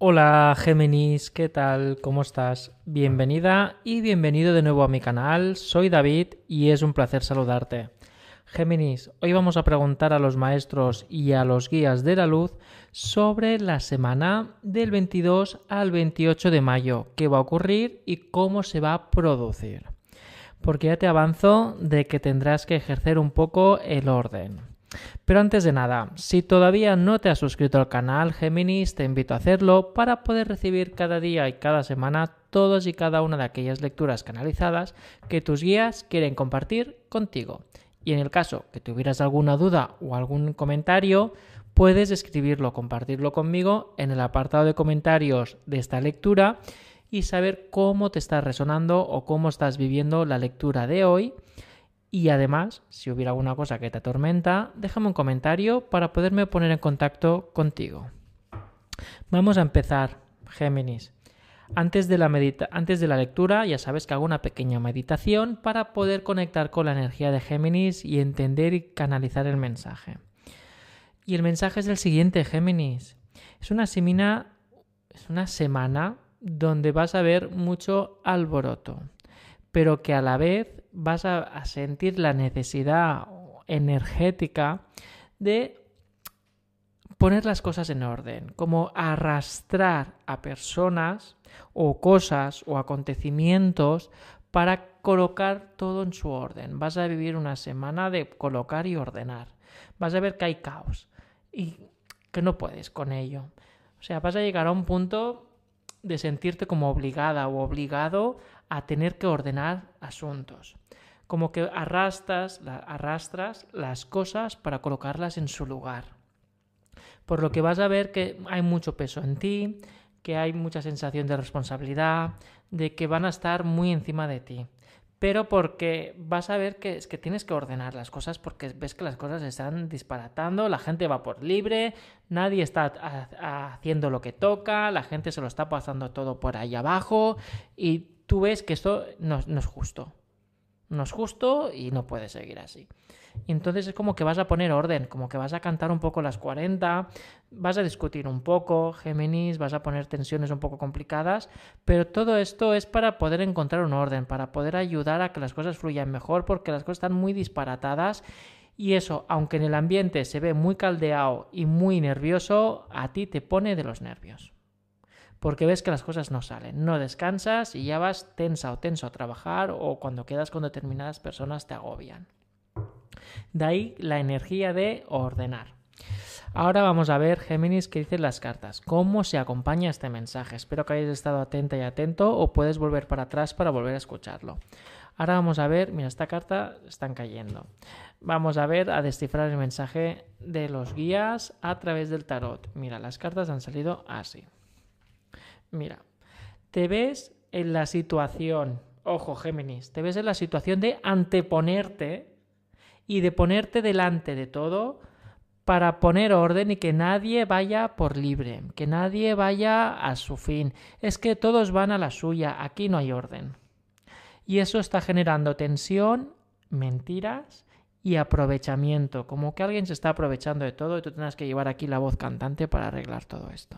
Hola Géminis, ¿qué tal? ¿Cómo estás? Bienvenida y bienvenido de nuevo a mi canal. Soy David y es un placer saludarte. Géminis, hoy vamos a preguntar a los maestros y a los guías de la luz sobre la semana del 22 al 28 de mayo, qué va a ocurrir y cómo se va a producir. Porque ya te avanzo de que tendrás que ejercer un poco el orden. Pero antes de nada, si todavía no te has suscrito al canal Géminis, te invito a hacerlo para poder recibir cada día y cada semana todas y cada una de aquellas lecturas canalizadas que tus guías quieren compartir contigo. Y en el caso que tuvieras alguna duda o algún comentario, puedes escribirlo, compartirlo conmigo en el apartado de comentarios de esta lectura y saber cómo te está resonando o cómo estás viviendo la lectura de hoy y además, si hubiera alguna cosa que te atormenta, déjame un comentario para poderme poner en contacto contigo. Vamos a empezar, Géminis. Antes de, la antes de la lectura, ya sabes que hago una pequeña meditación para poder conectar con la energía de Géminis y entender y canalizar el mensaje. Y el mensaje es el siguiente, Géminis. Es una semana, es una semana donde vas a ver mucho alboroto, pero que a la vez vas a, sentir la necesidad energética de poner las cosas en orden, como arrastrar a personas o cosas o acontecimientos para colocar todo en su orden. Vas a vivir una semana de colocar y ordenar. Vas a ver que hay caos y que no puedes con ello. O sea, vas a llegar a un punto de sentirte como obligada o obligado a tener que ordenar asuntos. Como que arrastras, arrastras las cosas para colocarlas en su lugar. Por lo que vas a ver que hay mucho peso en ti, que hay mucha sensación de responsabilidad, de que van a estar muy encima de ti. Pero porque vas a ver que es que tienes que ordenar las cosas porque ves que las cosas se están disparatando, la gente va por libre, nadie está haciendo lo que toca, la gente se lo está pasando todo por ahí abajo y tú ves que esto no, es justo. No es justo y no puede seguir así. Y entonces es como que vas a poner orden, como que vas a cantar un poco las 40, vas a discutir un poco, Géminis, vas a poner tensiones un poco complicadas, pero todo esto es para poder encontrar un orden, para poder ayudar a que las cosas fluyan mejor, porque las cosas están muy disparatadas y eso, aunque en el ambiente se ve muy caldeado y muy nervioso, a ti te pone de los nervios porque ves que las cosas no salen, no descansas y ya vas tensa o tenso a trabajar o cuando quedas con determinadas personas te agobian. De ahí la energía de ordenar. Ahora vamos a ver, Géminis, qué dicen las cartas. ¿Cómo se acompaña este mensaje? Espero que hayáis estado atenta y atento o puedes volver para atrás para volver a escucharlo. Ahora vamos a ver, mira, esta carta están cayendo. Vamos a ver, a descifrar el mensaje de los guías a través del tarot. Mira, las cartas han salido así. Mira, te ves en la situación, ojo Géminis, te ves en la situación de anteponerte y de ponerte delante de todo para poner orden y que nadie vaya por libre, que nadie vaya a su fin. Es que todos van a la suya, aquí no hay orden. Y eso está generando tensión, mentiras y aprovechamiento, como que alguien se está aprovechando de todo y tú tienes que llevar aquí la voz cantante para arreglar todo esto.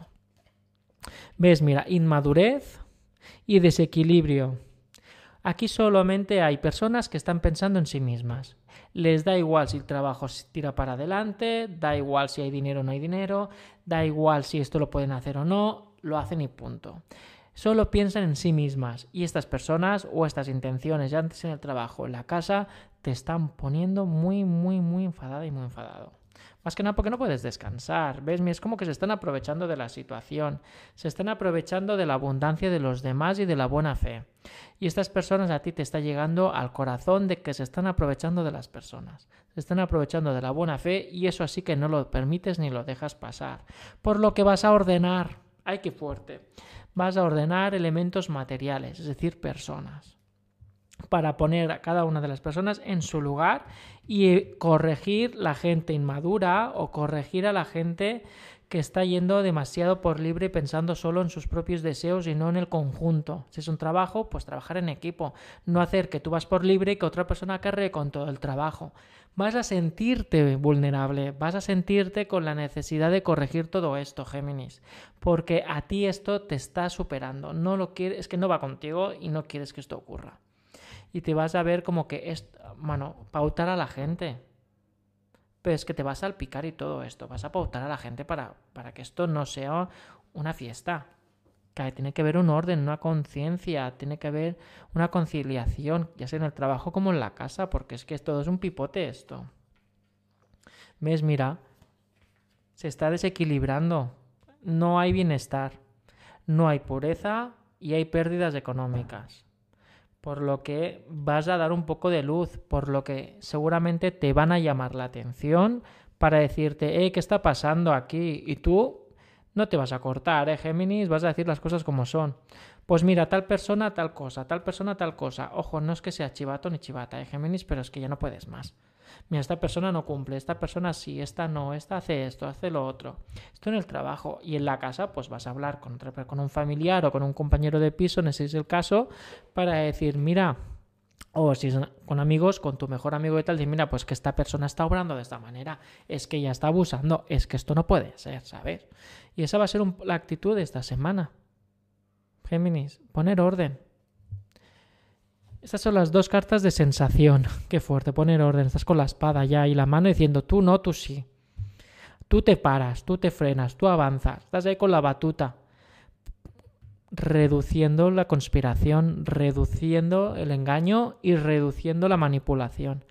¿Ves? Mira, inmadurez y desequilibrio. Aquí solamente hay personas que están pensando en sí mismas. Les da igual si el trabajo se tira para adelante, da igual si hay dinero o no hay dinero, da igual si esto lo pueden hacer o no, lo hacen y punto. Solo piensan en sí mismas y estas personas o estas intenciones ya antes en el trabajo, en la casa, te están poniendo muy, muy, muy enfadada y muy enfadado. Más que nada porque no puedes descansar. ¿Ves? Es como que se están aprovechando de la situación. Se están aprovechando de la abundancia de los demás y de la buena fe. Y estas personas a ti te está llegando al corazón de que se están aprovechando de las personas. Se están aprovechando de la buena fe y eso así que no lo permites ni lo dejas pasar. Por lo que vas a ordenar. ¡Ay, qué fuerte! Vas a ordenar elementos materiales, es decir, personas para poner a cada una de las personas en su lugar y corregir la gente inmadura o corregir a la gente que está yendo demasiado por libre pensando solo en sus propios deseos y no en el conjunto. Si es un trabajo, pues trabajar en equipo, no hacer que tú vas por libre y que otra persona cargue con todo el trabajo. Vas a sentirte vulnerable, vas a sentirte con la necesidad de corregir todo esto, Géminis, porque a ti esto te está superando, no lo quieres, es que no va contigo y no quieres que esto ocurra. Y te vas a ver como que es, bueno, pautar a la gente, pero es que te vas a salpicar y todo esto. Vas a pautar a la gente para, para que esto no sea una fiesta. Que tiene que haber un orden, una conciencia, tiene que haber una conciliación, ya sea en el trabajo como en la casa, porque es que todo es un pipote esto. ¿Ves? Mira, se está desequilibrando. No hay bienestar, no hay pureza y hay pérdidas económicas por lo que vas a dar un poco de luz, por lo que seguramente te van a llamar la atención para decirte, eh, ¿qué está pasando aquí? Y tú no te vas a cortar, ¿eh, Géminis? Vas a decir las cosas como son. Pues mira, tal persona, tal cosa, tal persona, tal cosa. Ojo, no es que sea chivato ni chivata, ¿eh, Géminis? Pero es que ya no puedes más mira, esta persona no cumple, esta persona sí, esta no, esta hace esto, hace lo otro. Esto en el trabajo y en la casa, pues vas a hablar con, con un familiar o con un compañero de piso, en ese es el caso, para decir, mira, o si es con amigos, con tu mejor amigo y tal, decir, mira, pues que esta persona está obrando de esta manera, es que ya está abusando, es que esto no puede ser, ¿sabes? Y esa va a ser la actitud de esta semana. Géminis, poner orden. Estas son las dos cartas de sensación. Qué fuerte, poner orden. Estás con la espada ya y la mano diciendo tú no, tú sí. Tú te paras, tú te frenas, tú avanzas. Estás ahí con la batuta. Reduciendo la conspiración, reduciendo el engaño y reduciendo la manipulación.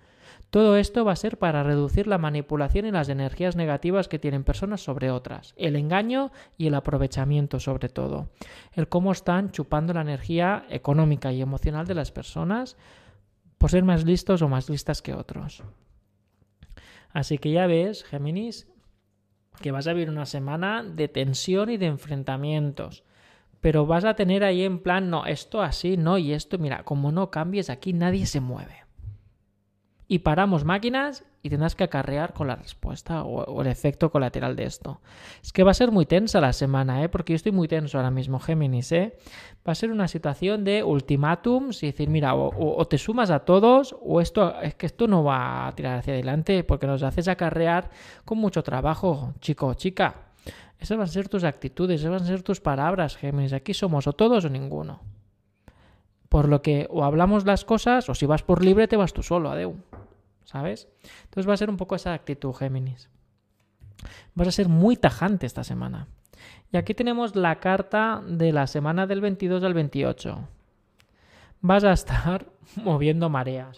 Todo esto va a ser para reducir la manipulación y las energías negativas que tienen personas sobre otras, el engaño y el aprovechamiento sobre todo, el cómo están chupando la energía económica y emocional de las personas por ser más listos o más listas que otros. Así que ya ves, Géminis, que vas a vivir una semana de tensión y de enfrentamientos. Pero vas a tener ahí en plan, no, esto así, no, y esto, mira, como no cambies aquí, nadie se mueve y paramos máquinas y tendrás que acarrear con la respuesta o, el efecto colateral de esto. Es que va a ser muy tensa la semana, ¿eh? porque yo estoy muy tenso ahora mismo, Géminis. ¿eh? Va a ser una situación de ultimátums y decir, mira, o, te sumas a todos o esto es que esto no va a tirar hacia adelante porque nos haces acarrear con mucho trabajo, chico o chica. Esas van a ser tus actitudes, esas van a ser tus palabras, Géminis. Aquí somos o todos o ninguno. Por lo que o hablamos las cosas o si vas por libre te vas tú solo, adeu. ¿Sabes? Entonces va a ser un poco esa actitud, Géminis. Vas a ser muy tajante esta semana. Y aquí tenemos la carta de la semana del 22 al 28. Vas a estar moviendo mareas.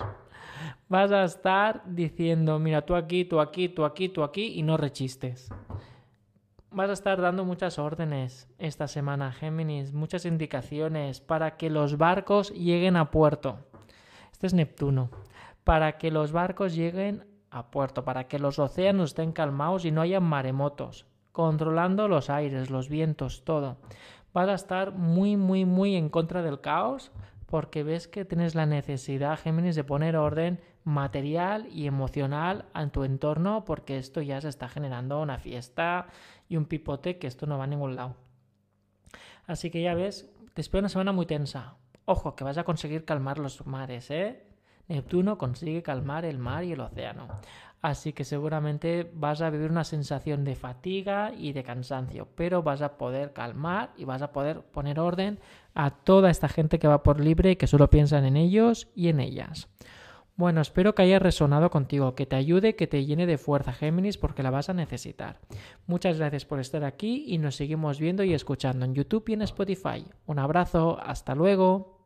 Vas a estar diciendo, mira, tú aquí, tú aquí, tú aquí, tú aquí, y no rechistes. Vas a estar dando muchas órdenes esta semana, Géminis, muchas indicaciones para que los barcos lleguen a puerto. Este es Neptuno para que los barcos lleguen a puerto, para que los océanos estén calmados y no haya maremotos, controlando los aires, los vientos, todo. Vas a estar muy, muy, muy en contra del caos porque ves que tienes la necesidad, Géminis, de poner orden material y emocional en tu entorno porque esto ya se está generando una fiesta y un pipote que esto no va a ningún lado. Así que ya ves, te espero una semana muy tensa. Ojo, que vas a conseguir calmar los mares, ¿eh? Neptuno consigue calmar el mar y el océano. Así que seguramente vas a vivir una sensación de fatiga y de cansancio, pero vas a poder calmar y vas a poder poner orden a toda esta gente que va por libre y que solo piensan en ellos y en ellas. Bueno, espero que haya resonado contigo, que te ayude, que te llene de fuerza Géminis porque la vas a necesitar. Muchas gracias por estar aquí y nos seguimos viendo y escuchando en YouTube y en Spotify. Un abrazo, hasta luego.